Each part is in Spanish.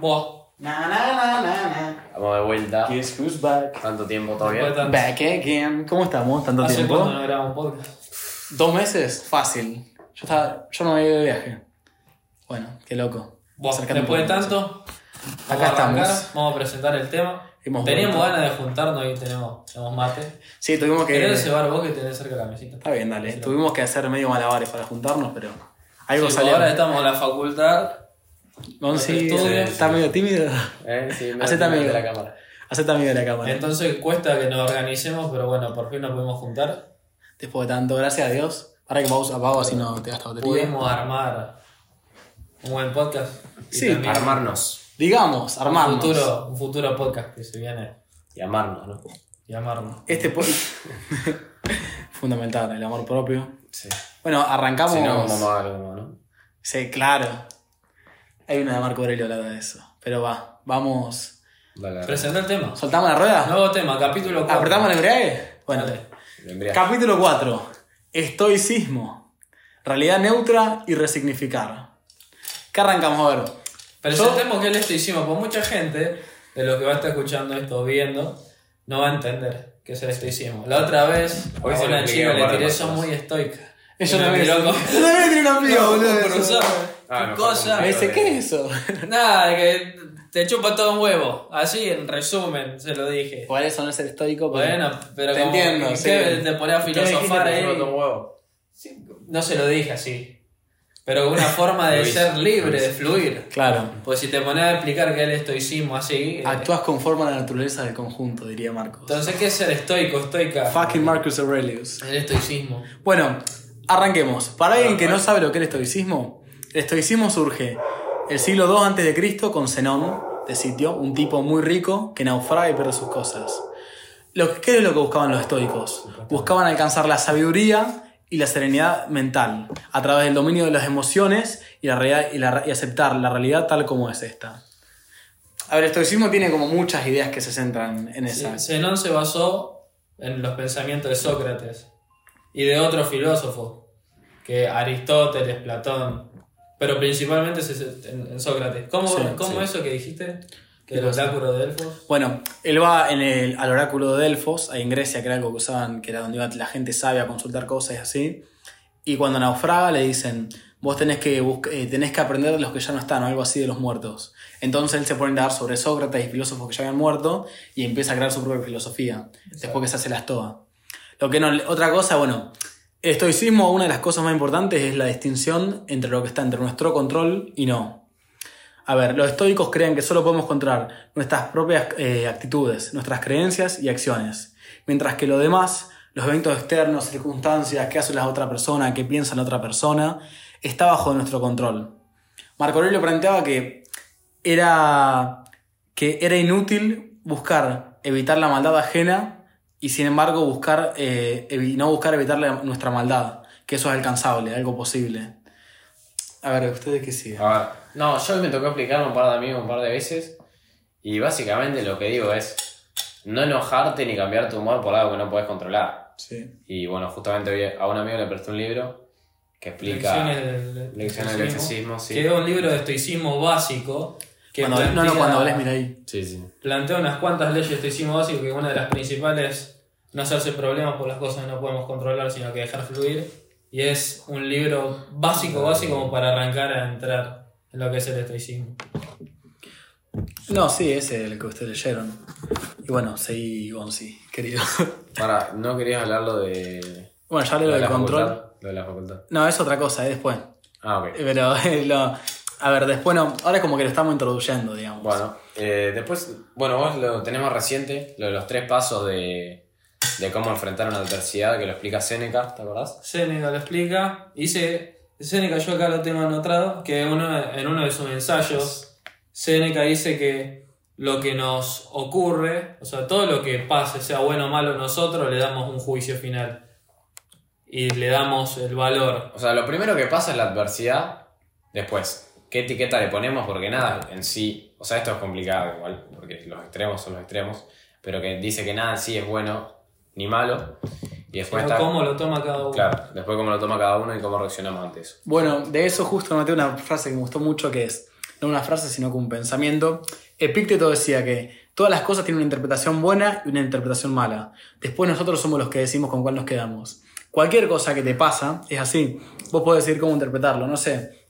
Buah. Na, na, na, na, na. Vamos de vuelta. Guess who's back? ¿Tanto tiempo todavía? Después de tanto- Back again. ¿Cómo estamos? ¿Tanto ¿Hace tiempo? cuánto no grabamos podcast? ¿Dos meses? Fácil. Yo, estaba, yo no me había ido de viaje. Bueno, qué loco. Un después de tanto, vamos Acá a arrancar, estamos. Vamos a presentar el tema. Hemos Teníamos vuelto. ganas de juntarnos y tenemos, tenemos mate. Sí, tuvimos que. ¿Querés cebar vos que tenés cerca la mesita? Está bien, dale. Tuvimos que hacer medio malabares para juntarnos, pero. Algo Sí, salió. ahora estamos en la facultad. Gonzi Estudio. está medio tímido. ¿Eh? Sí, me Hacete me- amigo. de la cámara. Hacete amigo de la cámara. Entonces cuesta que nos organicemos, pero bueno, por fin nos pudimos juntar. Después de tanto, gracias a Dios. Ahora que pausa, apago así no te gasta batería. Pudimos armar un buen podcast. Sí, también Armarnos. Digamos, un armarnos. futuro, un futuro podcast que se viene Y amarnos, ¿no? y amarnos. Este po- Fundamental, el amor propio. Sí. Bueno, arrancamos. Si no, como algo, ¿no? Sí, claro. Hay una de Marco Aurelio hablando de eso. Pero va, vamos. Dale, Presenta el tema. ¿Soltamos la rueda? Nuevo tema, capítulo 4. ¿Apretamos el embrague? Bueno, Dale. el embriague. capítulo 4. Estoicismo. Realidad neutra y resignificar. ¿Qué arrancamos a ver? Presentemos que el estoicismo, pues mucha gente de lo que va a estar escuchando esto o viendo no va a entender qué es el estoicismo. La otra vez, Hoy una chica le tiré, personas. muy estoica. Yo Y me también. miró Yo también tenía una amiga, No, boludo. por eso. Ah, ¿Qué mejor cosa? Me dice, ¿qué es eso? Nada, que te chupa todo un huevo. Así, en resumen, se lo dije. Igual eso no es ser estoico, pero. Bueno, pero Te como entiendo, ¿qué sí. te pones a filosofar ahí. Un huevo. No se lo dije así. Pero una forma de Luis, ser libre, Luis. de fluir. Claro. Pues si te pones a explicar qué es el estoicismo así. eh, Actúas conforme a la naturaleza del conjunto, diría Marcos. Entonces, ¿qué es ser estoico, estoica? Fucking Marcus Aurelius. El estoicismo. Bueno, arranquemos. Para alguien que no sabe lo que es el estoicismo, el estoicismo surge el siglo II antes de Cristo con Zenón de Sitio, un tipo muy rico que naufraga y pierde sus cosas. Lo que, ¿Qué es lo que buscaban los estoicos? Buscaban alcanzar la sabiduría y la serenidad mental a través del dominio de las emociones y, la realidad, y, la- y aceptar la realidad tal como es esta. A ver, el estoicismo tiene como muchas ideas que se centran en esa. Sí, Zenón se basó en los pensamientos de Sócrates y de otros filósofos, que Aristóteles, Platón, pero principalmente en, Sócrates. ¿Cómo, Sí, cómo sí. eso que dijiste? Que ¿Qué el oráculo de Delfos. Bueno, él va en el, al oráculo de Delfos, ahí en Grecia, que era algo que usaban, que era donde iba la gente sabia a consultar cosas y así. Y cuando naufraga le dicen, vos tenés que, eh, tenés que aprender de los que ya no están, o algo así de los muertos. Entonces él se pone a indagar sobre Sócrates y filósofos que ya habían muerto y empieza a crear su propia filosofía, después que se hace la estoa. Lo que no, otra cosa, bueno, estoicismo, una de las cosas más importantes es la distinción entre lo que está entre nuestro control y no. A ver, los estoicos creen que solo podemos controlar nuestras propias eh, actitudes, nuestras creencias y acciones, mientras que lo demás, los eventos externos, circunstancias, qué hace la otra persona, qué piensa la otra persona, está bajo nuestro control. Marco Aurelio planteaba que era, que era inútil buscar evitar la maldad ajena y sin embargo buscar, eh, no buscar evitar la- nuestra maldad, que eso es alcanzable, algo posible. A ver, ¿ustedes qué siguen? A ver, no, yo me tocó explicarlo a un par de amigos un par de veces. Y básicamente lo que digo es no enojarte ni cambiar tu humor por algo que no puedes controlar. Sí. Y bueno, justamente hoy a un amigo le presté un libro que explica Lecciones del, Lecciones del estoicismo, sí. Que es un libro de estoicismo básico. Que Cuando, no, no, cuando hables, mira ahí. Sí, sí. plantea unas cuantas leyes de estoicismo básico que una de las principales es no hacerse problemas por las cosas que no podemos controlar, sino que dejar fluir. Y es un libro básico, básico como para arrancar a entrar en lo que es el estoicismo. No, sí, ese es el que ustedes leyeron. Y bueno, seguí Gonzi, querido. Para, no querías hablarlo de. bueno, ya hablé lo lo de del control. facultad. Lo de la facultad. No, es otra cosa, es después. Ah, ok. Pero eh, lo- a ver, después no. Ahora es como que lo estamos introduciendo, digamos. Bueno, eh, después, bueno, vos lo tenés más reciente, lo de los tres pasos de, de cómo enfrentar una adversidad, que lo explica Seneca, ¿te acordás? Séneca lo explica. Dice, Séneca yo acá lo tengo anotado, que uno, en uno de sus ensayos, Séneca dice que lo que nos ocurre, o sea, todo lo que pase, sea bueno o malo, nosotros le damos un juicio final. Y le damos el valor. O sea, lo primero que pasa es la adversidad, después, ¿qué etiqueta le ponemos? Porque nada en sí, o sea, esto es complicado igual, porque los extremos son los extremos, pero que dice que nada en sí es bueno ni malo, y después está... cómo lo toma cada uno. Claro, después cómo lo toma cada uno y cómo reaccionamos ante eso. Bueno, de eso justo noté una frase que me gustó mucho que es: no una frase, sino como un pensamiento. Epicteto decía que todas las cosas tienen una interpretación buena y una interpretación mala. Después nosotros somos los que decimos con cuál nos quedamos. Cualquier cosa que te pasa es así. Vos podés decir cómo interpretarlo, no sé.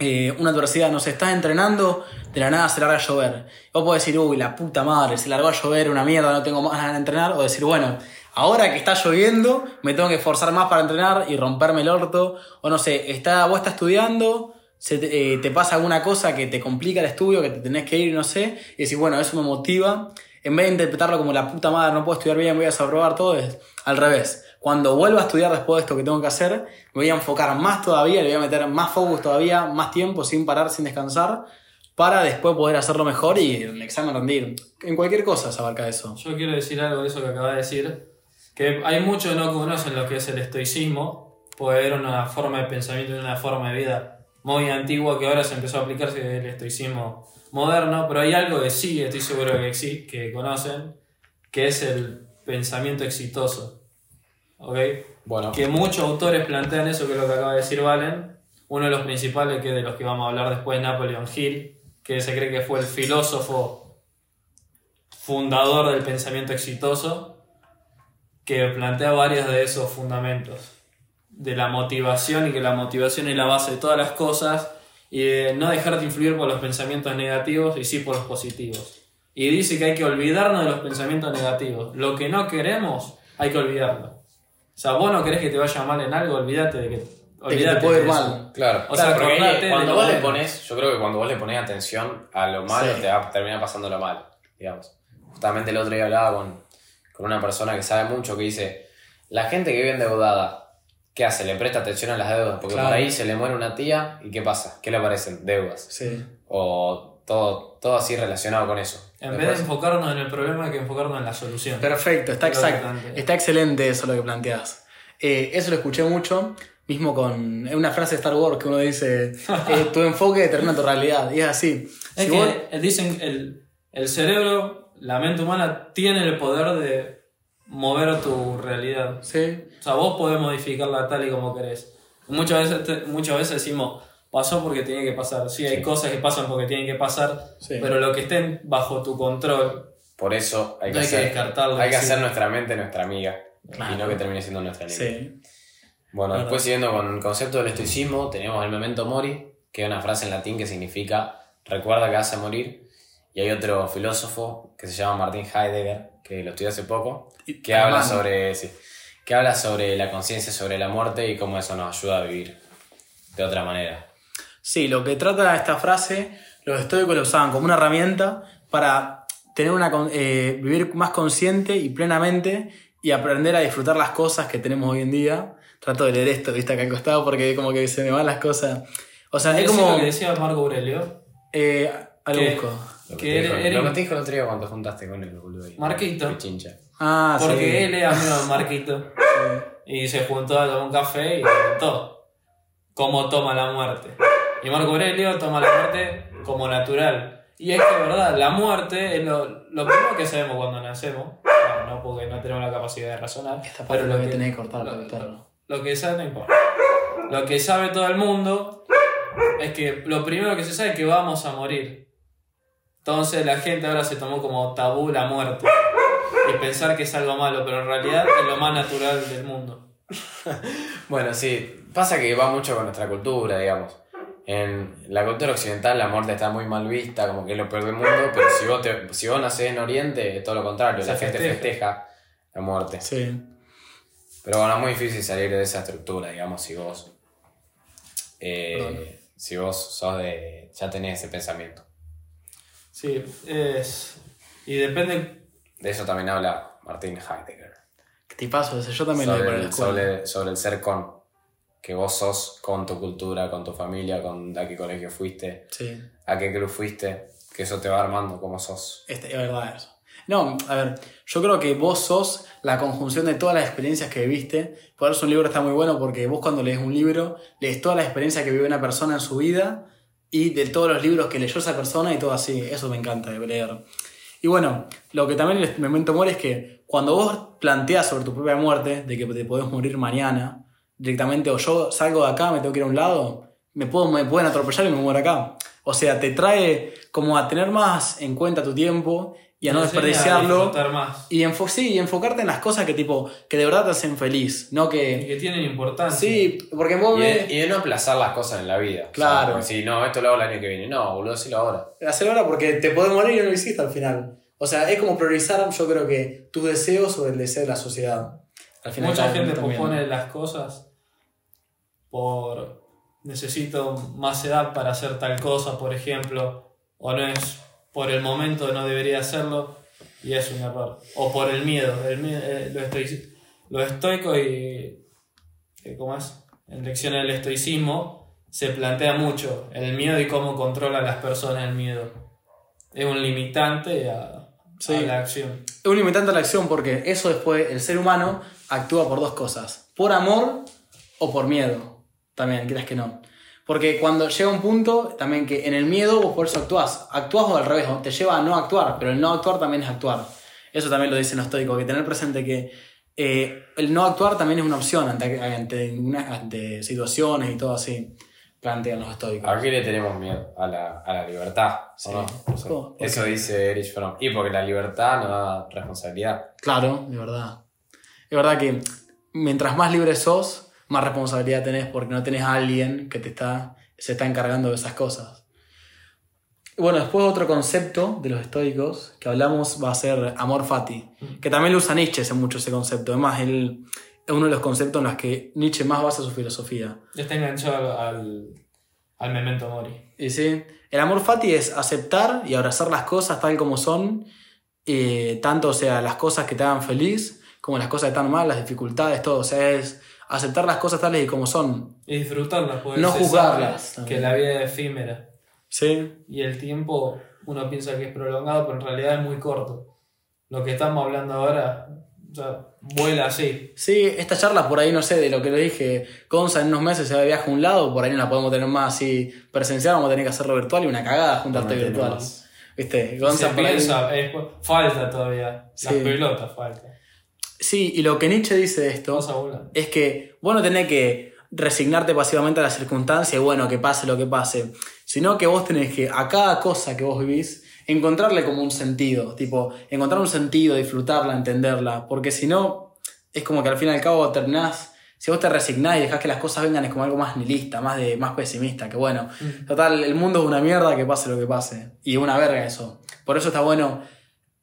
Eh, una adversidad, no sé, estás entrenando, de la nada se larga a llover. Vos podés decir, uy, la puta madre, se largó a llover, una mierda, no tengo más ganas de entrenar. O decir, bueno, ahora que está lloviendo, me tengo que esforzar más para entrenar y romperme el orto. O no sé, está, vos estás estudiando, se te, eh, te pasa alguna cosa que te complica el estudio, que te tenés que ir, no sé, y decís, bueno, eso me motiva. En vez de interpretarlo como la puta madre, no puedo estudiar bien, voy a desaprobar todo, es al revés. Cuando vuelva a estudiar después de esto que tengo que hacer, me voy a enfocar más todavía, le voy a meter más focus todavía, más tiempo, sin parar, sin descansar, para después poder hacerlo mejor y el examen rendir. En cualquier cosa se abarca eso. Yo quiero decir algo de eso que acabas de decir, que hay muchos no conocen lo que es el estoicismo, pues era una forma de pensamiento y una forma de vida muy antigua que ahora se empezó a aplicarse el estoicismo moderno, pero hay algo que sí estoy seguro que, exi- que conocen, que es el pensamiento exitoso. ¿Ok? Bueno, Que muchos autores plantean eso que es lo que acaba de decir Valen. Uno de los principales, que de los que vamos a hablar después, Napoleon Hill, que se cree que fue el filósofo fundador del pensamiento exitoso, que plantea varios de esos fundamentos. De la motivación y que la motivación es la base de todas las cosas y de no dejarte influir por los pensamientos negativos y sí por los positivos. Y dice que hay que olvidarnos de los pensamientos negativos. Lo que no queremos, hay que olvidarlo. O sea, vos no querés que te vaya mal en algo, olvídate de que. De que te olvídate puede ir mal. claro. O sea, porque cuando vos le pones, yo creo que cuando vos le pones atención a lo malo, Sí. te va a terminar pasando lo malo, digamos. Justamente el otro día hablaba con, con una persona que sabe mucho que dice, la gente que vive endeudada, ¿qué hace? Le presta atención a las deudas, porque Claro. por ahí se le muere una tía y ¿qué pasa? ¿Qué le aparecen? Deudas. Sí. O todo, todo así relacionado con eso. En vez de enfocarnos en el problema, hay que enfocarnos en la solución. Perfecto, está exacto. Está excelente eso lo que planteas. Eh, eso lo escuché mucho, mismo con es una frase de Star Wars que uno dice, eh, tu enfoque determina tu realidad. Y es así. Es Si que vos- dicen el, el cerebro, la mente humana, tiene el poder de mover tu realidad. Sí, O sea, vos podés modificarla tal y como querés. Muchas veces, te- muchas veces decimos, pasó porque tiene que pasar. Sí, hay Sí. cosas que pasan porque tienen que pasar, Sí. pero lo que estén bajo tu control, Por eso hay que, No hay que hacer, descartarlo, hay que sí. hacer nuestra mente nuestra amiga. Claro. Y no que termine siendo nuestra enemiga. Bueno, Claro. después siguiendo con el concepto del estoicismo, tenemos el memento mori, que es una frase en latín que significa recuerda que vas a morir. Y hay otro filósofo que se llama Martin Heidegger, que lo estudié hace poco, que habla sobre, que habla sobre la conciencia sobre la muerte y cómo eso nos ayuda a vivir de otra manera. Sí, lo que trata esta frase, los estoicos lo usaban como una herramienta para tener una, eh, vivir más consciente y plenamente y aprender a disfrutar las cosas que tenemos hoy en día. Trato de leer esto, viste, acá al costado, porque como que se me van las cosas. O sea, es como... lo que decía Marco Aurelio, Eh, a lo Que- busco. Lo que, Que te dijo, lo que te dijo el otro día cuando juntaste con él, boludo. ahí. Marquito. Qué chincha. Ah, porque sí. él es amigo de Marquito. Y se juntó a tomar un café y le preguntó cómo toma la muerte. Y Marco Aurelio toma la muerte como natural. Y es que, verdad, la muerte es lo, lo primero que sabemos cuando nacemos. Bueno, no porque no tenemos la capacidad de razonar. Esta parte pero lo lo que, tener que cortar lo- editarlo. lo que sabe no importa. Lo que sabe todo el mundo es que lo primero que se sabe es que vamos a morir. Entonces la gente ahora se tomó como tabú la muerte. Y pensar que es algo malo, pero en realidad es lo más natural del mundo. Bueno, sí, pasa que va mucho con nuestra cultura, digamos. En la cultura occidental la muerte está muy mal vista, como que es lo peor del mundo, pero si vos, te, si vos nacés en Oriente es todo lo contrario, Se la gente festeja. la muerte. Sí. Pero bueno, es muy difícil salir de esa estructura, digamos, si vos, eh, si vos sos de, ya tenés ese pensamiento. Sí, es. Y depende. De eso también habla Martin Heidegger. ¿Qué te paso? Yo también lo Sobre escuela. sobre, sobre el ser con. Que vos sos con tu cultura, con tu familia, con a qué colegio fuiste, Sí. a qué club fuiste, que eso te va armando como sos. Este, es verdad eso. No, a ver, yo creo que vos sos la conjunción de todas las experiencias que viviste. Por eso un libro está muy bueno porque vos cuando lees un libro, lees toda la experiencia que vive una persona en su vida y de todos los libros que leyó esa persona y todo así. Eso me encanta de leer. Y bueno, lo que también el memento mori es que cuando vos planteas sobre tu propia muerte, de que te podés morir mañana, directamente, o yo salgo de acá, me tengo que ir a un lado, me, puedo, me pueden atropellar y me muero acá. O sea, te trae como a tener más en cuenta tu tiempo y a no a desperdiciarlo. más. Y, enfo sí, y enfocarte en las cosas que tipo, que de verdad te hacen feliz, no Y que... que tienen importancia. Sí, porque vos Y de, ves... y de no aplazar las cosas en la vida. Claro. O sea, si no, esto lo hago el año que viene. No, boludo, decirlo ahora. Hacer ahora porque te podés morir y no lo hiciste al final. O sea, es como priorizar, yo creo que tus deseos sobre el deseo de la sociedad. Al final Mucha gente pospone las cosas por necesito más edad para hacer tal cosa, por ejemplo, o no es por el momento no debería hacerlo y es un error. O por el miedo, el eh, lo, estoico y eh, ¿cómo es? En lecciones del estoicismo se plantea mucho el miedo y cómo controla a las personas el miedo. Es un limitante a, Sí. a la acción. Es un limitante a la acción porque eso después, el ser humano actúa por dos cosas. Por amor o por miedo. También, quieras que no. Porque cuando llega un punto, también que en el miedo vos por eso actuás. Actuás o al revés, ¿no? te lleva a no actuar, pero el no actuar también es actuar. Eso también lo dicen los estoicos, que tener presente que eh, el no actuar también es una opción ante, ante, una- ante situaciones y todo así, plantean los estoicos. ¿A qué le tenemos miedo? A la, a la libertad. ¿o Sí. no? O sea, ¿por eso dice Erich Fromm. Y porque la libertad nos da responsabilidad. Claro, de verdad. Es verdad que mientras más libre sos, más responsabilidad tenés porque no tenés a alguien que te está, se está encargando de esas cosas. Bueno, después otro concepto de los estoicos que hablamos va a ser amor fati, que también lo usa Nietzsche ese mucho ese concepto. Además, él es uno de los conceptos en los que Nietzsche más basa su filosofía. Está enganchado al, al memento mori. Y sí, el amor fati es aceptar y abrazar las cosas tal como son, eh, tanto o sea las cosas que te hagan feliz, como las cosas que están mal, las dificultades, todo. O sea, es aceptar las cosas tales y como son. Y disfrutarlas, porque No se juzgarlas. Que la vida es efímera. Sí. Y el tiempo, uno piensa que es prolongado, pero en realidad es muy corto. Lo que estamos hablando ahora, o sea, vuela así. Sí, esta charla por ahí, no sé, de lo que le dije, Gonza en unos meses se va de viaje a un lado, por ahí no la podemos tener más así presencial, vamos a tener que hacerlo virtual y una cagada juntarte No virtual. ¿Viste? Se Gonza ahí- piensa, es- falta todavía. Sí. Las pelotas falta. Sí, y lo que Nietzsche dice de esto es que vos no tenés que resignarte pasivamente a las circunstancias y bueno, que pase lo que pase, sino que vos tenés que a cada cosa que vos vivís encontrarle como un sentido, tipo, encontrar un sentido, disfrutarla, entenderla, porque si no, es como que al fin y al cabo terminás, si vos te resignás y dejás que las cosas vengan es como algo más nihilista, más, de, más pesimista, que bueno, total, el mundo es una mierda, que pase lo que pase, y una verga eso. Por eso está bueno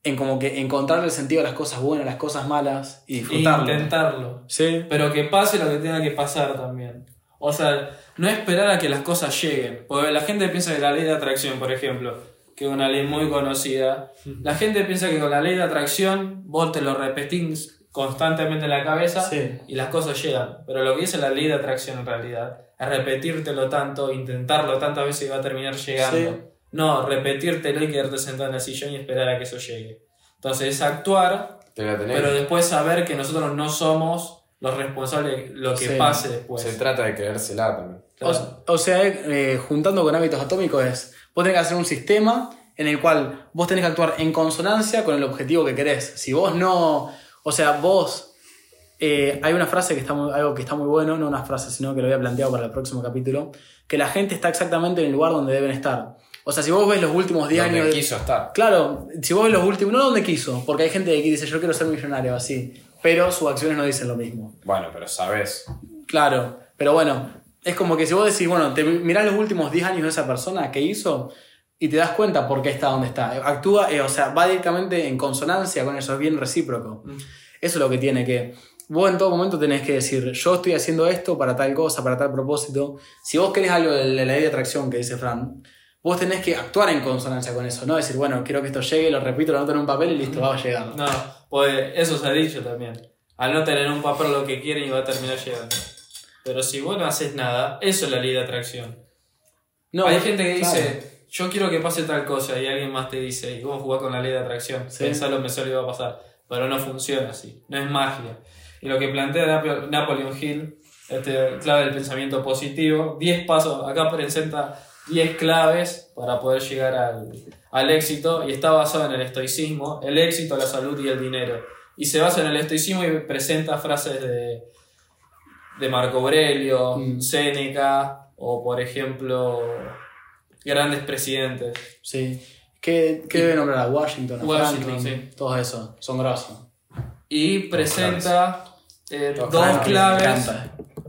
en como que encontrarle el sentido a las cosas buenas, las cosas malas y disfrutarlo. intentarlo. Sí. Pero que pase lo que tenga que pasar también. O sea, no esperar a que las cosas lleguen. Porque la gente piensa que la ley de atracción, por ejemplo, que es una ley muy conocida, la gente piensa que con la ley de atracción vos te lo repetís constantemente en la cabeza Sí. y las cosas llegan. Pero lo que dice la ley de atracción en realidad es repetírtelo tanto, intentarlo tantas veces y va a terminar llegando. Sí. No, repetírtelo y quedarte sentado en el sillón y esperar a que eso llegue. Entonces es actuar pero después saber que nosotros no somos los responsables de lo que Sí. pase después. Se trata de creérsela también. Claro. O, o sea, eh, juntando con hábitos atómicos es, vos tenés que hacer un sistema en el cual vos tenés que actuar en consonancia con el objetivo que querés. Si vos no, o sea, vos, eh, hay una frase que está muy, algo que está muy bueno, no una frase, sino que lo había planteado para el próximo capítulo, que la gente está exactamente en el lugar donde deben estar. O sea, si vos ves los últimos 10 Donde años... de- quiso estar. Claro, si vos ves los últimos, no donde quiso, porque hay gente que dice yo quiero ser millonario así, pero sus acciones no dicen lo mismo. Bueno, pero sabes. Claro, pero bueno, es como que si vos decís, bueno, te mirás los últimos 10 años de esa persona que hizo y te das cuenta por qué está donde está. Actúa, eh, o sea, va directamente en consonancia con eso, es bien recíproco. Mm. Eso es lo que tiene que. Vos en todo momento tenés que decir, yo estoy haciendo esto para tal cosa, para tal propósito. Si vos querés algo de la ley de atracción que dice Fran, vos tenés que actuar en consonancia con eso, no decir, bueno, quiero que esto llegue, lo repito, lo anoto en un papel y listo, va a llegar. No, pues eso se ha dicho también. Al no tener en un papel lo que quieren y va a terminar llegando. Pero si vos no haces nada, eso es la ley de atracción. No, Hay gente que claro. dice, yo quiero que pase tal cosa y alguien más te dice, y vos jugás con la ley de atracción, Sí. pensalo, me solo iba a pasar. Pero no funciona así, no es magia. Y lo que plantea Napo- Napoleon Hill, este, clave del pensamiento positivo, 10 pasos, acá presenta 10 claves para poder llegar al, al éxito y está basado en el estoicismo, el éxito, la salud y el dinero. Y se basa en el estoicismo y presenta frases de, de Marco Aurelio, Mm. Séneca o por ejemplo grandes presidentes. Sí. ¿Qué, qué debe nombrar a Washington? A Washington, Franklin? Todo eso. Son grosos. Y presenta eh, dos claves.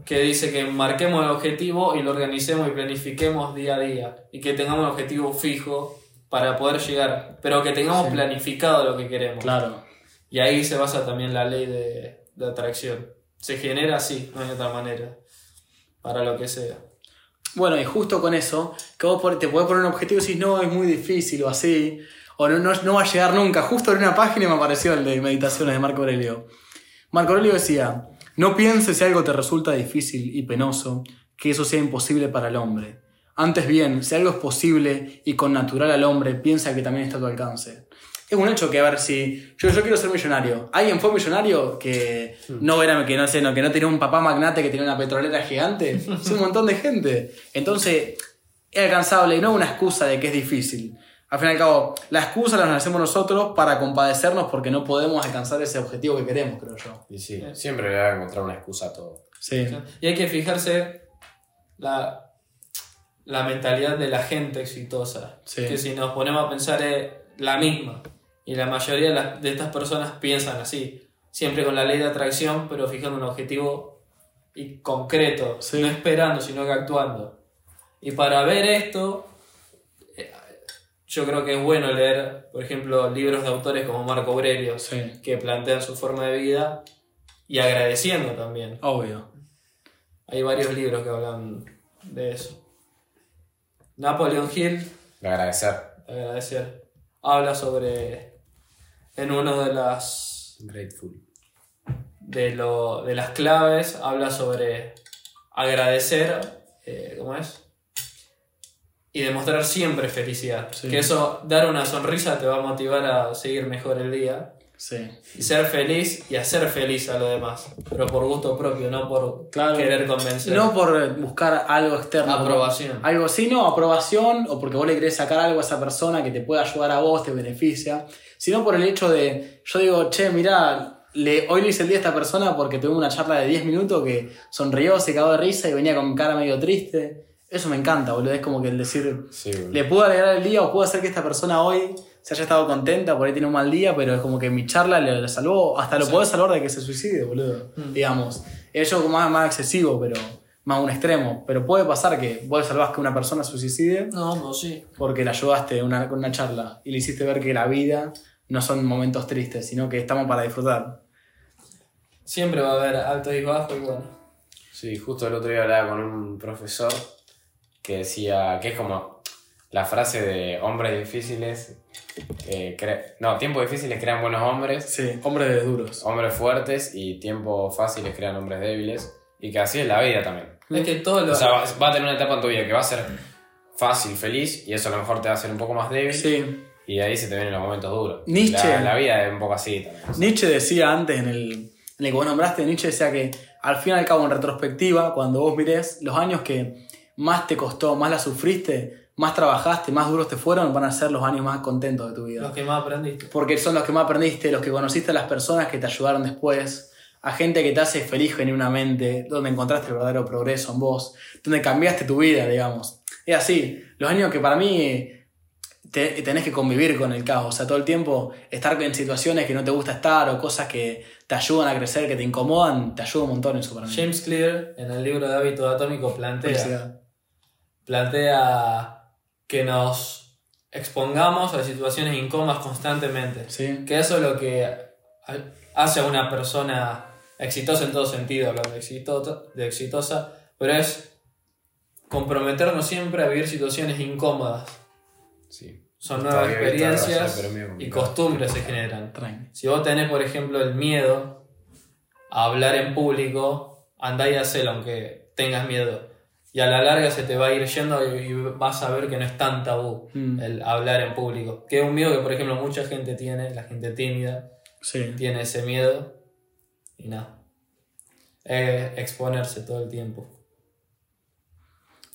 Que dice que marquemos el objetivo y lo organicemos y planifiquemos día a día. Y que tengamos un objetivo fijo para poder llegar, pero que tengamos Sí. planificado lo que queremos. Claro. Y ahí se basa también la ley de, de atracción. Se genera así, no hay otra manera. Para lo que sea. Bueno, y justo con eso, que vos te podés poner un objetivo y decís, no, es muy difícil o así, o no, no, no va a llegar nunca. Justo en una página me apareció el de meditaciones de Marco Aurelio. Marco Aurelio decía, no pienses si algo te resulta difícil y penoso, que eso sea imposible para el hombre. Antes bien, si algo es posible y con natural al hombre, piensa que también está a tu alcance. Es un hecho que, a ver, si yo, yo quiero ser millonario. ¿Alguien fue millonario que no era, que no sé, no, que no tenía un papá magnate que tenía una petrolera gigante? Es un montón de gente. Entonces, es alcanzable y no una excusa de que es difícil. Al fin y al cabo, la excusa la hacemos nosotros para compadecernos porque no podemos alcanzar ese objetivo que queremos, creo yo. Y sí, siempre le voy a encontrar una excusa a todo. Sí. Y hay que fijarse la, la mentalidad de la gente exitosa. Sí. Que si nos ponemos a pensar es la misma. Y la mayoría de, las- de estas personas piensan así. Siempre con la ley de atracción, pero fijando un objetivo y concreto. Sí. No esperando, sino que actuando. Y para ver esto, eh, yo creo que es bueno leer, por ejemplo, libros de autores como Marco Aurelio, Sí. que plantean su forma de vida y agradeciendo también. Obvio. Hay varios libros que hablan de eso. Napoleon Hill, De agradecer. agradecer, habla sobre, en uno de las, Grateful. de, lo, de las claves, habla sobre agradecer, eh, ¿cómo es? Y demostrar siempre felicidad. Sí. Que eso, dar una sonrisa te va a motivar a seguir mejor el día. Sí. Y ser feliz y hacer feliz a los demás. Pero por gusto propio, no por Claro. querer convencer. No por buscar algo externo. Aprobación. Algo así, no, aprobación, o porque vos le querés sacar algo a esa persona que te pueda ayudar a vos, te beneficia, sino por el hecho de, yo digo, che, mirá, le, hoy le hice el día a esta persona porque tuve una charla de 10 minutos que sonrió, se cagó de risa y venía con cara medio triste. Eso me encanta, boludo, es como que el decir, Sí, le puedo alegrar el día o puedo hacer que esta persona hoy se haya estado contenta, por ahí tiene un mal día, pero es como que mi charla le, le salvó, hasta lo podés salvar de que se suicide, boludo, digamos. Es algo más, más excesivo, pero más a un extremo. Pero puede pasar que vos salvás que una persona se suicide No, no, sí. porque la ayudaste una, con una charla y le hiciste ver que la vida no son momentos tristes, sino que estamos para disfrutar. Siempre va a haber altos y bajos y bueno. Sí, justo el otro día hablaba con un profesor que decía que es como la frase de hombres difíciles. eh, no, tiempos difíciles crean buenos hombres, Sí, hombres de duros. hombres fuertes y tiempos fáciles crean hombres débiles. Y que así es la vida también. Es que todo lo. O sea, va, a tener una etapa en tu vida que va a ser fácil, feliz, y eso a lo mejor te va a hacer un poco más débil. Sí. Y ahí se te vienen los momentos duros. Nietzsche. La, la vida es un poco así también. Nietzsche decía antes, en el, en el que vos nombraste, Nietzsche decía que al fin y al cabo, en retrospectiva, cuando vos mirés los años que más te costó, más la sufriste, más trabajaste, más duros te fueron, van a ser los años más contentos de tu vida. los que más aprendiste. Porque son los que más aprendiste, los que conociste a las personas que te ayudaron después, a gente que te hace feliz genuinamente, donde encontraste el verdadero progreso en vos, donde cambiaste tu vida, digamos. Es así, los años que para mí te- tenés que convivir con el caos, o sea, todo el tiempo estar en situaciones que no te gusta estar o cosas que te ayudan a crecer, que te incomodan, te ayuda un montón para mí. James Clear, en el libro de Hábitos Atómicos, plantea. Plantea que nos expongamos a situaciones incómodas constantemente. Sí. Que eso es lo que hace a una persona exitosa en todo sentido, hablando de, exito- de exitosa, pero es comprometernos siempre a vivir situaciones incómodas. Sí. Son nuevas experiencias y costumbres se generan. Si vos tenés, por ejemplo, el miedo a hablar en público, andá y hacelo aunque tengas miedo. Y a la larga se te va a ir yendo y, y vas a ver que no es tan tabú Mm. el hablar en público. Que es un miedo que, por ejemplo, mucha gente tiene, la gente tímida Sí. tiene ese miedo. Y nada. Es exponerse todo el tiempo.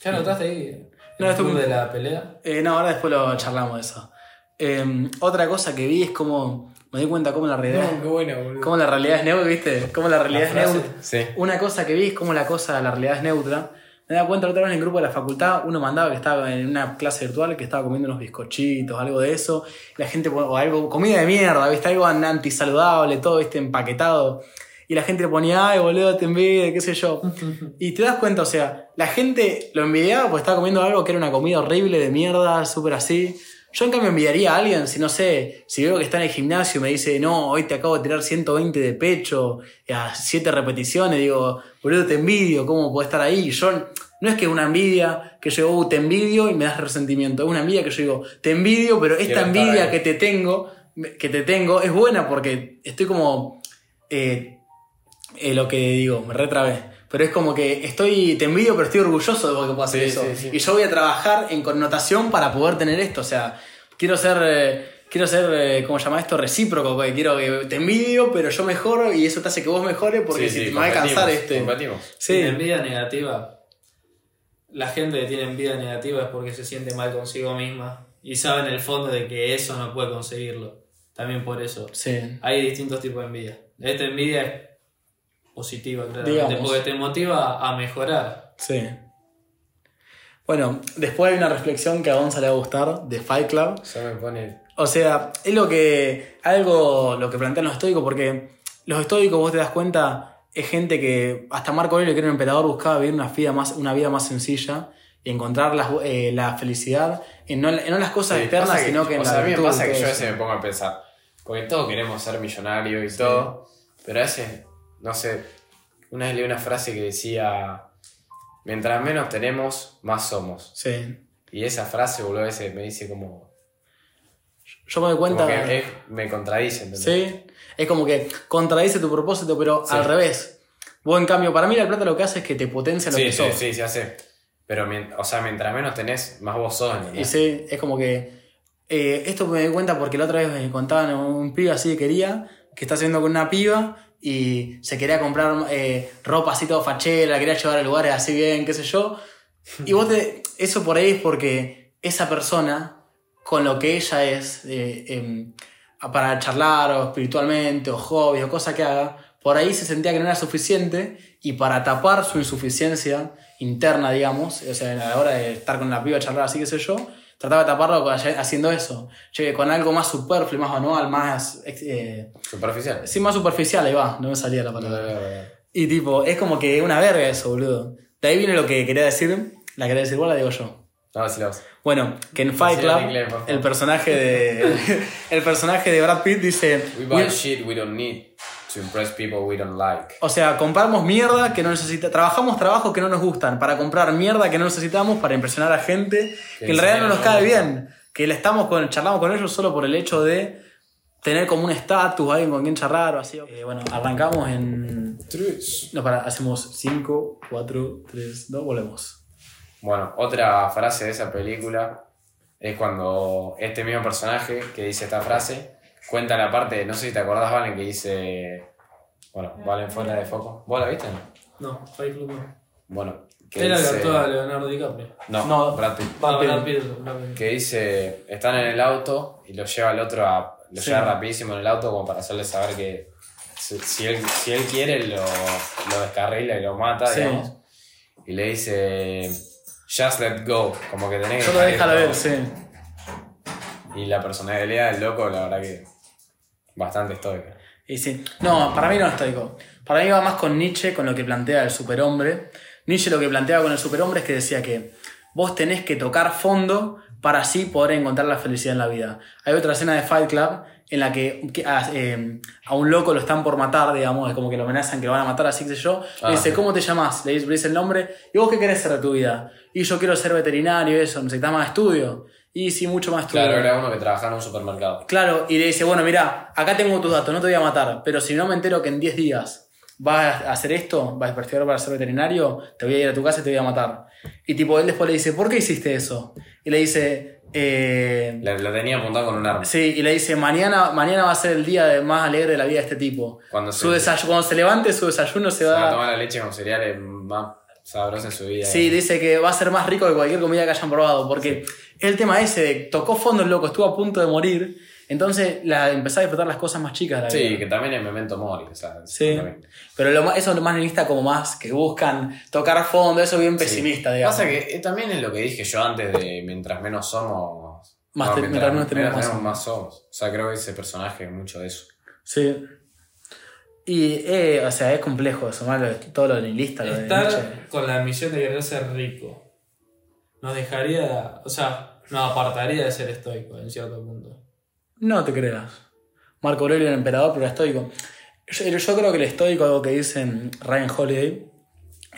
¿Ya notaste ahí? No, el esto- de la pelea? Eh, no, ahora después lo charlamos de eso. Eh, otra cosa que vi es como. Me di cuenta cómo la realidad. qué bueno, boludo. Cómo la realidad es neutra, ¿viste? Cómo la realidad La es neutra. Sí. Una cosa que vi es cómo la cosa, la realidad es neutra. Me da cuenta otra vez en el grupo de la facultad, uno mandaba que estaba en una clase virtual que estaba comiendo unos bizcochitos, algo de eso, la gente, o algo, comida de mierda, ¿viste? Algo antisaludable, todo, ¿viste? Empaquetado. Y la gente le ponía, ay, boludo, te envidia, qué sé yo. Y te das cuenta, o sea, la gente lo envidiaba porque estaba comiendo algo que era una comida horrible de mierda, súper así. Yo en cambio envidiaría a alguien, si no sé, si veo que está en el gimnasio y me dice, no, hoy te acabo de tirar 120 de pecho, a 7 repeticiones, digo, boludo, te envidio, ¿cómo puedo estar ahí? Yo, no es que una envidia, que yo, uh, te envidio y me das resentimiento, es una envidia que yo digo, te envidio, pero esta envidia que te tengo, que te tengo, es buena porque estoy como, eh, eh, lo que digo, me retrabé. Pero es como que estoy, te envidio, pero estoy orgulloso de que puedo hacer Sí, eso. sí, sí. Y yo voy a trabajar en connotación para poder tener esto. O sea, quiero ser, eh, quiero ser, eh, ¿cómo se llama esto? Recíproco. porque quiero que te envidio, pero yo mejoro y eso te hace que vos mejores porque Sí, si sí, te me va a cansar este. Sí, Tiene envidia negativa. La gente que tiene envidia negativa es porque se siente mal consigo misma y sabe en el fondo de que eso no puede conseguirlo. También por eso. sí. Hay distintos tipos de envidia. Esta envidia es positiva, claramente, Digamos. porque te motiva a mejorar. Sí. Bueno, después hay una reflexión que a Gonza le va a gustar de Fight Club. Eso me pone. O sea, es lo que. algo lo que plantean los estoicos, porque los estoicos, vos te das cuenta, es gente que. Hasta Marco Aurelio, que era un emperador, buscaba vivir una vida más, una vida más sencilla y encontrar la, eh, la felicidad en no, en no las cosas Sí, externas, sino que en o la sea, a mí me pasa que yo a veces me pongo a pensar. Porque todos queremos ser millonarios y todo. Pero a veces, no sé. Una vez leí una frase que decía. Mientras menos tenemos, más somos. Sí. Y esa frase, boludo, a veces me dice como. Yo me doy cuenta. como que me contradice, ¿entendés? Sí, es como que contradice tu propósito, pero Sí. al revés. Vos, en cambio, para mí la plata lo que hace es que te potencia lo Sí, que sí, sos. sí, se hace. Pero, o sea, mientras menos tenés, más vos sos, Y ¿entendés? sí, es como que. eh, esto me doy cuenta porque la otra vez me contaban un pibe así que quería, que está haciendo con una piba y se quería comprar eh, ropa así todo fachera, quería llevar a lugares así bien, qué sé yo. Y vos te. Eso por ahí es porque esa persona, con lo que ella es, eh, em, para charlar o espiritualmente, o hobbies, o cosas que haga, por ahí se sentía que no era suficiente y para tapar su insuficiencia interna, digamos, o sea, a la hora de estar con la piba, charlar así, qué sé yo, trataba de taparlo haciendo eso. Che, con algo más superfluo, más manual, más. eh, Superficial. sí, más superficial, ahí va, no me salía la palabra. no, no, no. Y tipo, es como que una verga eso, boludo. De ahí viene lo que quería decir. La quería decir vos, la digo yo. No, decilo vos. Bueno, que en Fight Club, inglés, el personaje de. el personaje de Brad Pitt dice. We buy "We- shit we don't need to impress people we don't like. O sea, compramos mierda que no necesitamos. Trabajamos trabajos que no nos gustan para comprar mierda que no necesitamos para impresionar a gente que, en en realidad no nos no cae bien. Que le estamos con, charlamos con ellos solo por el hecho de tener como un estatus, alguien con quien charlar o así. Eh, bueno, arrancamos en. No, para, hacemos 5, 4, 3, 2, volvemos. Bueno, otra frase de esa película es cuando este mismo personaje que dice esta frase cuenta la parte, no sé si te acordás, Valen, que dice. Bueno, Valen fuera de foco. ¿Vos la viste? No, Fight Club no. Bueno, que Era dice. actúa Leonardo DiCaprio. No, No. Brad Pitt. Brad Pitt, Brad Pitt. Que dice, están en el auto y lo lleva el otro a. Lo Sí. lleva rapidísimo en el auto como para hacerle saber que si, si él, si él quiere lo, lo descarrila y lo mata, Sí. digamos. Y le dice, just let go, como que tenés que Solo déjala todo. ver, sí. Y la personalidad del loco, la verdad que bastante estoica. Y sí. No, para mí no es estoico. Para mí va más con Nietzsche, con lo que plantea el superhombre. Nietzsche lo que planteaba con el superhombre es que decía que vos tenés que tocar fondo para así poder encontrar la felicidad en la vida. Hay otra escena de Fight Club en la que, que a, eh, a un loco lo están por matar, digamos, es como que lo amenazan que lo van a matar, así que sé yo. Ah, le dice, sí. ¿cómo te llamas? Le dice, le dice el nombre. ¿Y vos qué querés ser de tu vida? Y yo quiero ser veterinario, eso, necesitas más estudio. Y sí, mucho más estudio. Claro, era uno que trabajaba en un supermercado. Claro, y le dice, bueno, mira, acá tengo tus datos, no te voy a matar, pero si no me entero que en 10 días vas a hacer esto, vas a investigar para ser veterinario, te voy a ir a tu casa y te voy a matar. Y tipo, él después le dice, ¿por qué hiciste eso? Y le dice, eh, Lo tenía apuntado con un arma. sí, y le dice, mañana, mañana va a ser el día de- más alegre de la vida de este tipo. Cuando Su se, desayu- cuando se levante, su desayuno se se va a va... tomar la leche con cereales más sabrosa en su vida. Sí, dice que va a ser más rico que cualquier comida que hayan probado, porque el tema ese de tocó fondo el loco, estuvo a punto de morir, Entonces la, empezás a disfrutar las cosas más chicas de la Sí, vida. que también es memento mori. O sea, Sí. también. Pero lo más, eso es lo más nihilista como más, que buscan tocar fondo, eso bien Sí. pesimista, digamos. Pasa que eh, también es lo que dije yo antes de mientras menos somos. Más te- mientras menos tenemos, más somos. más somos. O sea, creo que ese personaje es mucho de eso. Sí. Y, eh, o sea, es complejo eso, ¿no? Lo de- todo lo nihilista, lo de. Estar con la misión de querer ser rico nos dejaría, o sea, nos apartaría de ser estoico en cierto punto. No te creas. Marco Aurelio era emperador, pero era estoico. Yo, yo creo que el estoico, algo que dice en Ryan Holiday,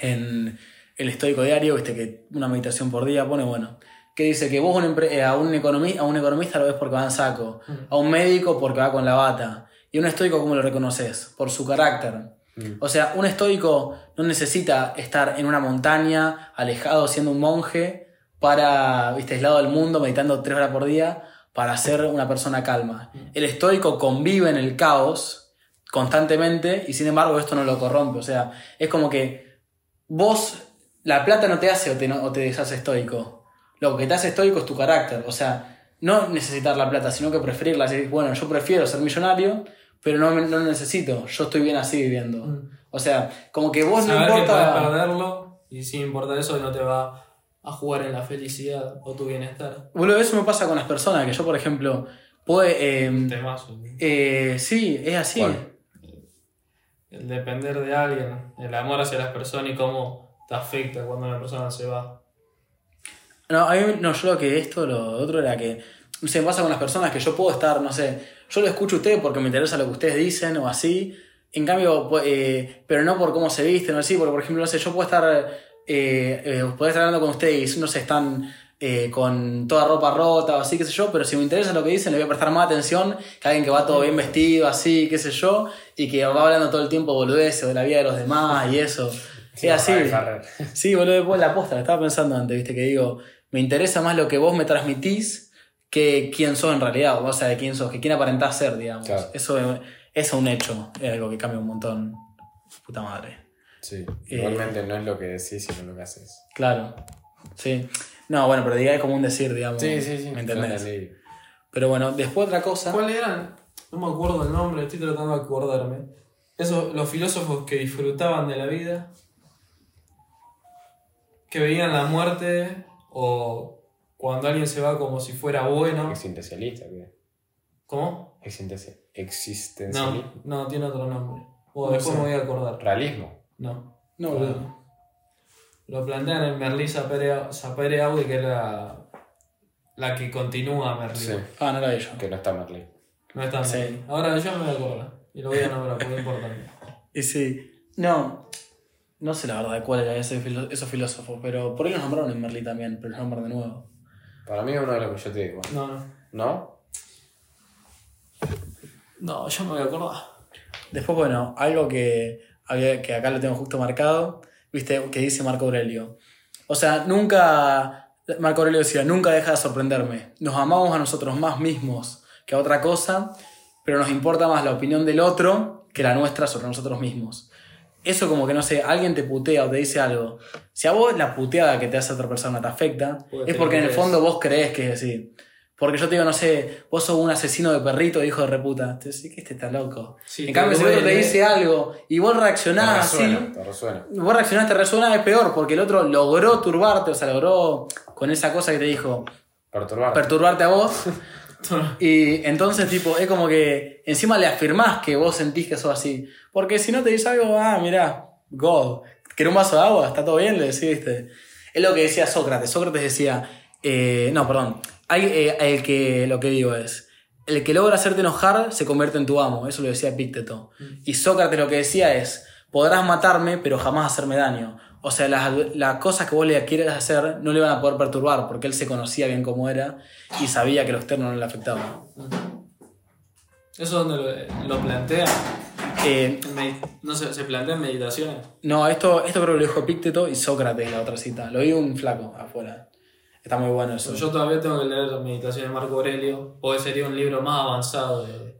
en el estoico diario, viste que una meditación por día pone, bueno, que dice que vos un eh, a, un economista, a un economista lo ves porque va en saco, a un médico porque va con la bata, y a un estoico, ¿cómo lo reconoces? Por su carácter. O sea, un estoico no necesita estar en una montaña, alejado, siendo un monje, para, viste, aislado del mundo, meditando tres horas por día, para ser una persona calma. El estoico convive en el caos constantemente y sin embargo esto no lo corrompe. O sea, es como que vos, la plata no te hace o te, no- o te deshace estoico. Lo que te hace estoico es tu carácter. O sea, no necesitar la plata, sino que preferirla. Decir, bueno, yo prefiero ser millonario, pero no, no lo necesito. Yo estoy bien así viviendo. O sea, como que vos no Saber importa... podés perderlo y sin importar eso no te va a jugar en la felicidad o tu bienestar. Boludo, eso me pasa con las personas, que yo, por ejemplo, puedo... eh, Temazo. eh, sí, es así. ¿Cuál? El depender de alguien, el amor hacia las personas y cómo te afecta cuando una persona se va. No, a mí, no, yo lo que esto, lo otro era que, no sé, me pasa con las personas que yo puedo estar, no sé, yo lo escucho a ustedes porque me interesa lo que ustedes dicen o así, en cambio, eh, pero no por cómo se visten o así, porque por ejemplo, no sé, yo puedo estar, eh, eh, puedo estar hablando con ustedes y no sé, están eh, con toda ropa rota o así, qué sé yo, pero si me interesa lo que dicen, le voy a prestar más atención que alguien que va todo bien vestido, así, qué sé yo, y que va hablando todo el tiempo boludeces de la vida de los demás y eso. Sí, es así. Sí, boludo, después la posta, estaba pensando antes, viste, que digo, me interesa más lo que vos me transmitís que quién sos en realidad, o sea, de quién sos, que quién aparentás ser, digamos. Claro. Eso, es- eso es un hecho, es algo que cambia un montón. Puta madre. Sí. Eh, Igualmente no es lo que decís, sino lo que haces. Claro. Sí. No, bueno, pero diga es como un decir, digamos. Sí, sí, sí. ¿Me entendés? Pero bueno, después otra cosa. ¿Cuáles eran? No me acuerdo el nombre, estoy tratando de acordarme. Esos, los filósofos que disfrutaban de la vida, que veían la muerte o cuando alguien se va como si fuera bueno. Existencialista, ¿qué? ¿Cómo? Existenci- Existencialista. No, no, tiene otro nombre. O No después sé. me voy a acordar. Realismo. No. No, boludo. Lo plantean en Merlí Sapere, Aude, que era la, la que continúa Merlí. Sí. Ah, no era yo. Que no está Merlí. No está en Sí. Merlí. Ahora yo me voy a acordar. Y lo voy a nombrar porque es importante. Y sí. No. No sé la verdad cuál era ese filo- esos filósofos, pero por ahí los nombraron en Merlí también, pero los nombran de nuevo. Para mí es uno de los que yo te digo. No, no. ¿No? No, yo me voy a acordar. Después, bueno, algo que, que acá lo tengo justo marcado, viste, que dice Marco Aurelio. O sea, nunca, Marco Aurelio decía, nunca deja de sorprenderme. Nos amamos a nosotros más mismos que a otra cosa, pero nos importa más la opinión del otro que la nuestra sobre nosotros mismos. Eso como que, no sé, alguien te putea o te dice algo. Si a vos la puteada que te hace otra persona te afecta, es porque en el fondo vos crees que es así. Porque yo te digo, no sé, vos sos un asesino de perrito, hijo de reputa. Te decís que este está loco. Sí, en cambio, si otro te dice algo y vos Te reaccionás resuena, así, te resuena. vos reaccionás, te resuena, es peor, porque el otro logró turbarte, o sea, logró con esa cosa que te dijo, Perturbar. perturbarte a vos. Y entonces, tipo, es como que encima le afirmás que vos sentís que sos así. Porque si no te dice algo, ah, mirá, God, ¿querés un vaso de agua? ¿Está todo bien? Le decís. Es lo que decía Sócrates. Sócrates decía, eh, no, perdón, hay, eh, el que, lo que digo es, el que logra hacerte enojar se convierte en tu amo. Eso lo decía Epícteto. Y Sócrates lo que decía es, podrás matarme, pero jamás hacerme daño. O sea, las, las cosas que vos le quieres hacer no le van a poder perturbar, porque él se conocía bien cómo era y sabía que lo externo no le afectaba. ¿Eso donde lo, lo plantea? Eh, No sé, se plantea en meditaciones. no, esto, esto creo que lo dijo Epícteto y Sócrates la otra cita. Lo vi un flaco afuera. Está muy bueno eso. Yo todavía tengo que leer Meditaciones de Marco Aurelio, porque sería un libro más avanzado de,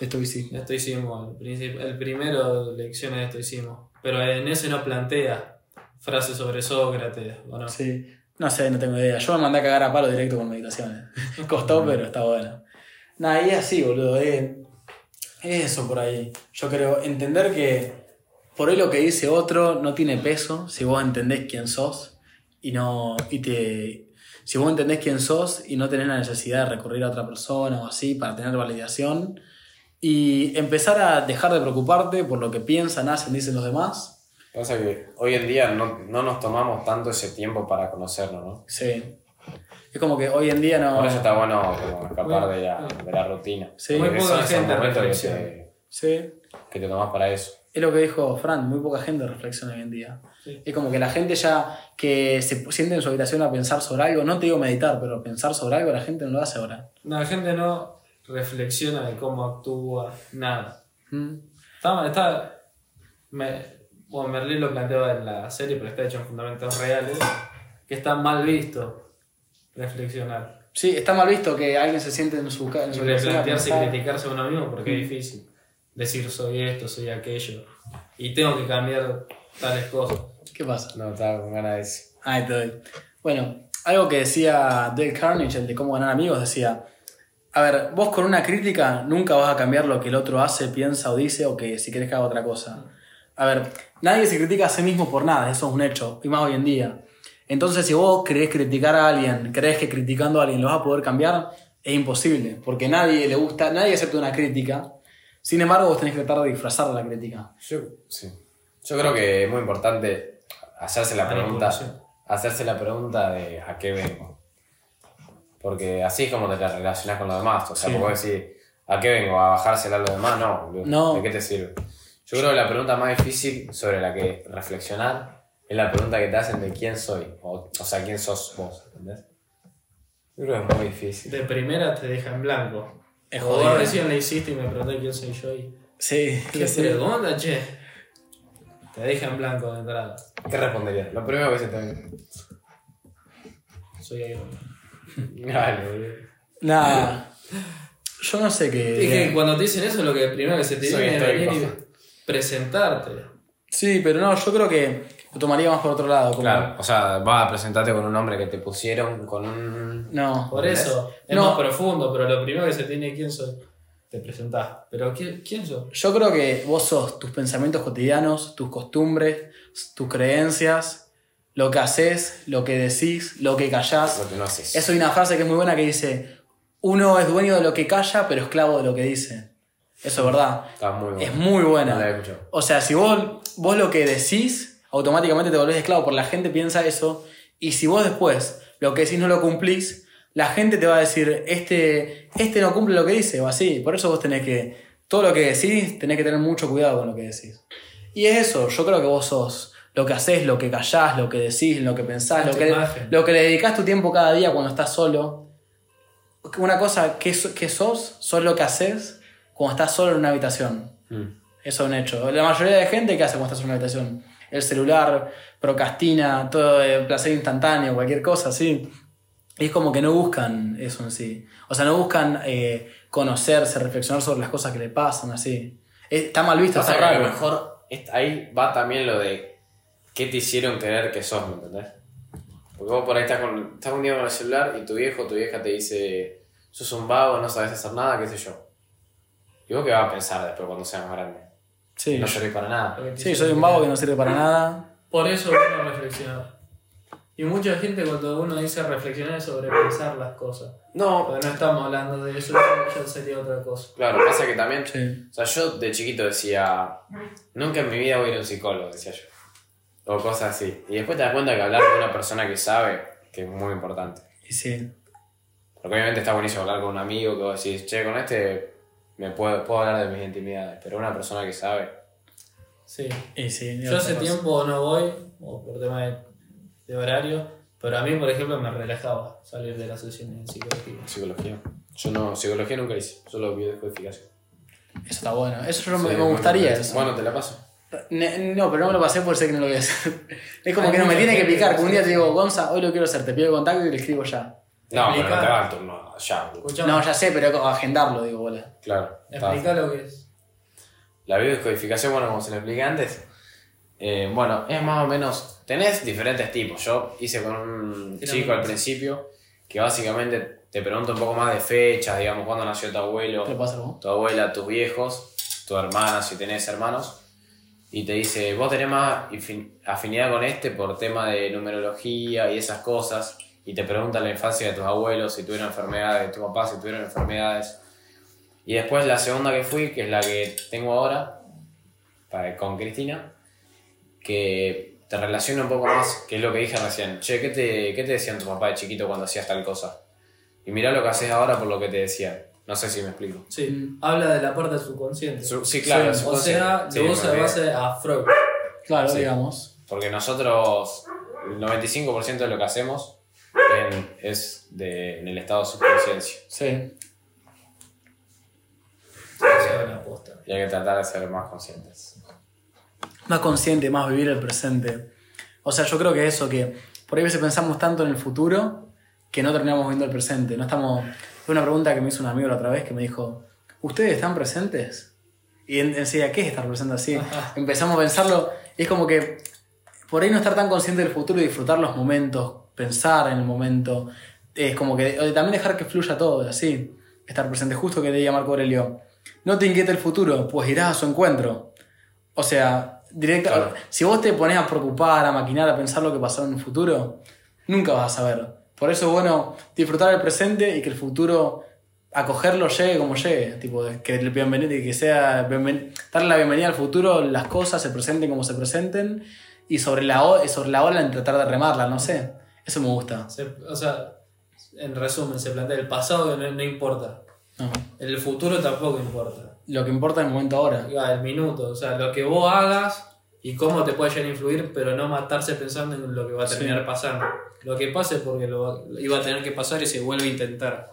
Esto vi sí. de estoicismo. El, primero, Lecciones de estoicismo. Pero en ese no plantea frases sobre Sócrates, ¿o no? Sí. No sé, no tengo idea. Yo me mandé a cagar a palo directo con meditaciones. Costó, pero está bueno. Nah, y es así, boludo. eh. Es eso por ahí. Yo creo entender que por ahí lo que dice otro no tiene peso si vos entendés quién sos y no. y te. Si vos entendés quién sos y no tenés la necesidad de recurrir a otra persona o así para tener validación y empezar a dejar de preocuparte por lo que piensan, hacen, dicen los demás. Pasa que hoy en día no, no nos tomamos tanto ese tiempo para conocernos, ¿no? Sí. Es como que hoy en día no. Por eso está bueno como escapar de la, de la rutina. Sí. Muy son poca esos gente momentos que te, Sí. que te tomás para eso. Es lo que dijo Fran, muy poca gente reflexiona hoy en día. Sí. Es como que la gente ya que se siente en su habitación a pensar sobre algo, no te digo meditar, pero pensar sobre algo, la gente no lo hace ahora. No, la gente no reflexiona de cómo actúa, nada. Mm. Está, está me, bueno, Merlín lo planteó en la serie, pero está hecho en fundamentos reales, que está mal visto reflexionar. Sí, está mal visto que alguien se siente en su, ca- en Y replantearse y criticarse a uno mismo porque es difícil. Decir soy esto, soy aquello. Y tengo que cambiar tales cosas. ¿Qué pasa? No, estaba con ganas de decir. Ahí te doy. Bueno, algo que decía Dale Carnage, el de cómo ganar amigos, decía, a ver, vos con una crítica nunca vas a cambiar lo que el otro hace, piensa o dice, o que si querés que haga otra cosa. A ver, nadie se critica a sí mismo por nada, eso es un hecho, y más hoy en día. Entonces, si vos querés criticar a alguien, crees que criticando a alguien lo vas a poder cambiar, es imposible, porque nadie le gusta, nadie acepta una crítica. Sin embargo, vos tenés que tratar de disfrazar la crítica. Yo, sí. Yo creo que es muy importante hacerse la pregunta, hacerse la pregunta de a qué vengo. Porque así es como te relacionas con los demás. O sea, Sí. porque vos decís, ¿a qué vengo? ¿A bajársela a los demás? No, boludo. No. ¿De qué te sirve? Yo creo que la pregunta más difícil sobre la que reflexionar es la pregunta que te hacen de quién soy. O, o sea, quién sos vos, ¿entendés? Yo creo que es muy difícil. De primera te deja en blanco. Es jodido. recién le hiciste y me pregunté quién soy yo y. Sí, ¿Qué pregunta, che? Te deja en blanco de entrada. ¿Qué responderías? Lo primero que se te. Soy Iron Man. Dale, boludo. Nada. Yo no sé qué. Es que cuando te dicen eso, lo que primero que se te Soy viene es venir y presentarte. Sí, pero no, yo creo que lo tomaría más por otro lado. Como, Claro, o sea, vas a presentarte con un nombre que te pusieron, con un... No. Por eso, es No. más profundo, pero lo primero que se tiene quién soy. Te presentás. Pero ¿quién, quién sos? Yo creo que vos sos tus pensamientos cotidianos, tus costumbres, tus creencias, lo que haces, lo que decís, lo que callás. Lo que no haces. Eso hay una frase que es muy buena que dice: Uno es dueño de lo que calla, pero esclavo de lo que dice. Eso es verdad. Está muy bueno. Es muy No buena. la he escuchado. O sea, si vos, vos lo que decís, automáticamente te volvés esclavo, porque la gente piensa eso. Y si vos después lo que decís no lo cumplís, la gente te va a decir, este, este no cumple lo que dice, o así. Por eso vos tenés que, todo lo que decís, tenés que tener mucho cuidado con lo que decís. Y es eso, yo creo que vos sos lo que haces, lo que callás, lo que decís, lo que pensás, lo que, imagen. lo que le dedicás tu tiempo cada día cuando estás solo. Una cosa, ¿qué, so- qué sos? Sos lo que haces cuando estás solo en una habitación. Mm. Eso es un hecho. La mayoría de gente, ¿qué hace cuando estás en una habitación? El celular, procrastina, todo de placer instantáneo, cualquier cosa, así. Y es como que no buscan eso en sí. O sea, no buscan eh, conocerse, reflexionar sobre las cosas que le pasan, así. Es- Está mal visto, Pasa está que a lo raro. mejor ahí va también lo de qué te hicieron creer que sos, ¿me entendés? Porque vos por ahí estás, con, estás un día con el celular y tu viejo o tu vieja te dice, sos un vago, no sabes hacer nada, qué sé yo. ¿Y vos qué vas a pensar después cuando seas más grande? Sí, No servís para nada. Sí, soy un vago que no sirve para nada. Por eso uno reflexiona. Y mucha gente cuando uno dice reflexionar es sobre pensar las cosas. No, Porque no estamos hablando de eso, ya sería otra cosa. claro, pasa que también Sí. O sea, yo de chiquito decía, nunca en mi vida voy a ir a un psicólogo, decía yo. O cosas así. Y después te das cuenta que hablar con una persona que sabe, que es muy importante. Y sí. Porque obviamente está buenísimo hablar con un amigo que vos decís, che, con este me puedo, puedo hablar de mis intimidades. Pero una persona que sabe. Sí. Y sí. Yo hace tiempo no voy, o por tema de, de horario, pero a mí, por ejemplo, me relajaba salir de las sesiones de psicología. Psicología. Yo no, psicología nunca hice, solo biodescodificación. Eso está bueno. Eso yo me, Sí, me gustaría bueno, eso. Bueno, te la paso. No, pero no me lo pasé por sé que no lo voy a hacer. Es como Hay que no me tiene que picar. que un día te digo, Gonza, hoy lo quiero hacer. Te pido el contacto y le escribo ya. No, pero no te va al turno, ya. Escuchame, No, ya sé, pero agendarlo, digo, bola. Claro. explica lo que es. La biodescodificación, bueno, como se lo expliqué antes, eh, bueno, es más o menos. Tenés diferentes tipos. Yo hice con un chico al principio que básicamente te pregunta un poco más de fechas, digamos, cuándo nació tu abuelo, tu abuela, tus viejos, tu hermana, si tenés hermanos, y te dice, vos tenés más afinidad con este por tema de numerología y esas cosas, y te pregunta la infancia de tus abuelos, si tuvieron enfermedades, de tu papá, si tuvieron enfermedades. Y después la segunda que fui, que es la que tengo ahora, para- con Cristina, que te relaciona un poco más, que es lo que dije recién. Che, ¿qué te, qué te decían tu papá de chiquito cuando hacías tal cosa? Y mirá lo que haces ahora por lo que te decían. No sé si me explico. Sí, habla de la parte subconsciente. Su- sí, claro. o sea, Sí, lo usa de base a Freud. Claro, Sí. digamos. Porque nosotros, el 95% de lo que hacemos en- es de, en el estado de subconsciencia. Sí. Y hay que tratar de ser más conscientes. Más consciente, más vivir el presente. O sea, yo creo que eso, que por ahí a veces pensamos tanto en el futuro que no terminamos viendo el presente. No estamos. Fue una pregunta que me hizo un amigo la otra vez que me dijo: ¿Ustedes están presentes? Y en- enseguida, ¿qué es estar presente así? Empezamos a pensarlo. Y es como que por ahí no estar tan consciente del futuro y disfrutar los momentos, pensar en el momento. Es como que también dejar que fluya todo, así. Estar presente. Justo que leía Marco Aurelio. No te inquiete el futuro, pues irás a su encuentro. O sea, directa, Claro. si vos te pones a preocupar, a maquinar, a pensar lo que pasará en un futuro, nunca vas a saber. Por eso es bueno disfrutar el presente y que el futuro, acogerlo, llegue como llegue. Tipo, que, el bienvenido, que sea, bienven- darle la bienvenida al futuro, las cosas se presenten como se presenten y sobre la, sobre la ola en tratar de remarla, no sé. Eso me gusta. Se- o sea, en resumen, se plantea el pasado que no, no importa. No. El futuro tampoco importa. Lo que importa es el momento ahora. Ya, el minuto, o sea, lo que vos hagas y cómo te puede llegar a influir, pero no matarse pensando en lo que va a terminar Sí. pasando. Lo que pase porque lo iba a tener que pasar y se vuelve a intentar.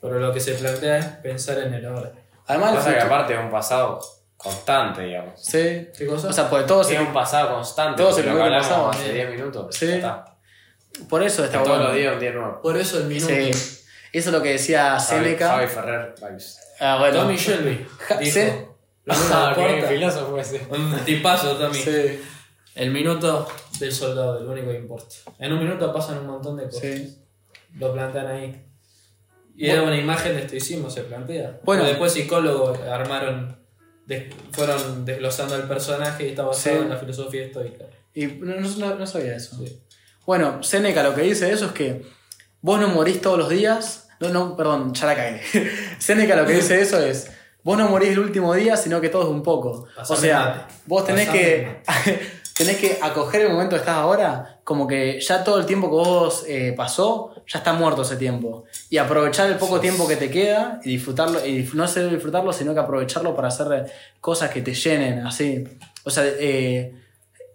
Pero lo que se plantea es pensar en el ahora. Además, Pasa que aparte es un pasado constante, digamos. Sí. ¿Qué cosa? O sea, porque todo se Es un pasado constante. Todo se lo que hablamos pasado. hace 10 minutos. Sí. está. Por eso está Que todos bueno. los días un día nuevo. Por eso el minuto. Sí. Eso es lo que decía Seneca. Javi Ferrer vibes. Ah, bueno. Tommy Shelby dijo, sí. lo Ah, qué importa- filósofo ese. un tipazo Tommy. Sí. El minuto del soldado, el único que importa. En un minuto pasan un montón de cosas. Sí. Lo plantean ahí. Y era una imagen de estoicismo, se plantea. Bueno. Pero después psicólogos armaron, des- fueron desglosando el personaje y está basado Sí. en la filosofía estoica. Y no, no- no sabía eso. Sí. Bueno, Seneca lo que dice eso es que vos no morís todos los días. No, no, perdón, ya la cagué. Seneca lo que dice eso es. Vos no morís el último día, sino que todo es un poco. Pasame o sea, mate. vos tenés Pasame que, tenés que acoger el momento que estás ahora, como que ya todo el tiempo que vos eh, pasó, ya está muerto ese tiempo. Y aprovechar el poco tiempo que te queda y disfrutarlo, y no solo disfrutarlo, sino que aprovecharlo para hacer cosas que te llenen, así. O sea, eh,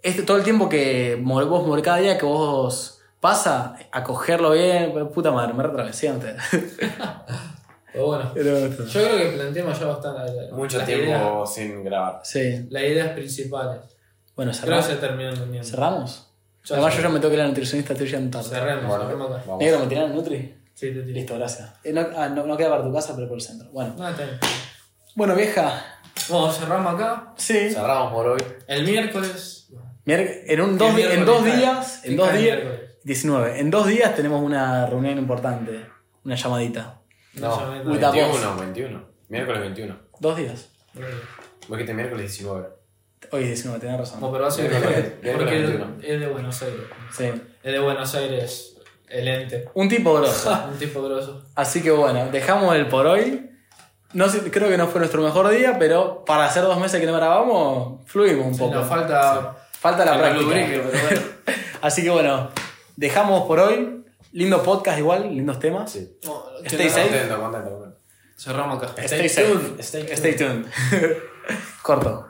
este, todo el tiempo que vos morís, cada día que vos pasa, acogerlo bien, puta madre, me retravesé antes. Pero bueno, yo creo que planteamos ya bastante. Mucho tiempo ideas- sin grabar. sí. las ideas principales. Bueno, Creo que cerramos. se terminó entendiendo. ¿Cerramos? Además, yo cerramos. ya me tengo que ir a la nutricionista, estoy llegando tarde. Cerremos, Bueno, vamos. Negro, ¿me tiran el Nutri? Sí, te tiro. Listo, gracias. Eh, no, ah, no, no queda para tu casa, pero por el centro. Bueno. No, está bien. Bueno, vieja. Bueno, cerramos acá. Sí. Cerramos por hoy. El miércoles. En, un dos, ¿Qué di- en dos días, ¿Qué en dos días, miércoles? 19. En dos días tenemos una reunión importante, una llamadita. No, No, llamé, no. Puta. 21, 21. Miércoles 21. Dos días. Vos dijiste miércoles 19. Hoy 19, tenés razón. Como pero va a ser porque, miércoles porque 21. es de Buenos Aires. Sí. Es de Buenos Aires el ente. Un tipo grosso. Un tipo grosso. Así que bueno, dejamos el por hoy. No sé, creo que no fue nuestro mejor día, pero para hacer dos meses que no grabamos, fluimos un Sí, poco. nos falta. Falta la práctica. pero bueno. Así que bueno, dejamos por hoy. Lindo podcast igual, lindos temas. Sí. No, que Stay no- safe. Contento, contento, contento. Cerramos acá. Stay tuned. Stay tuned. Corto.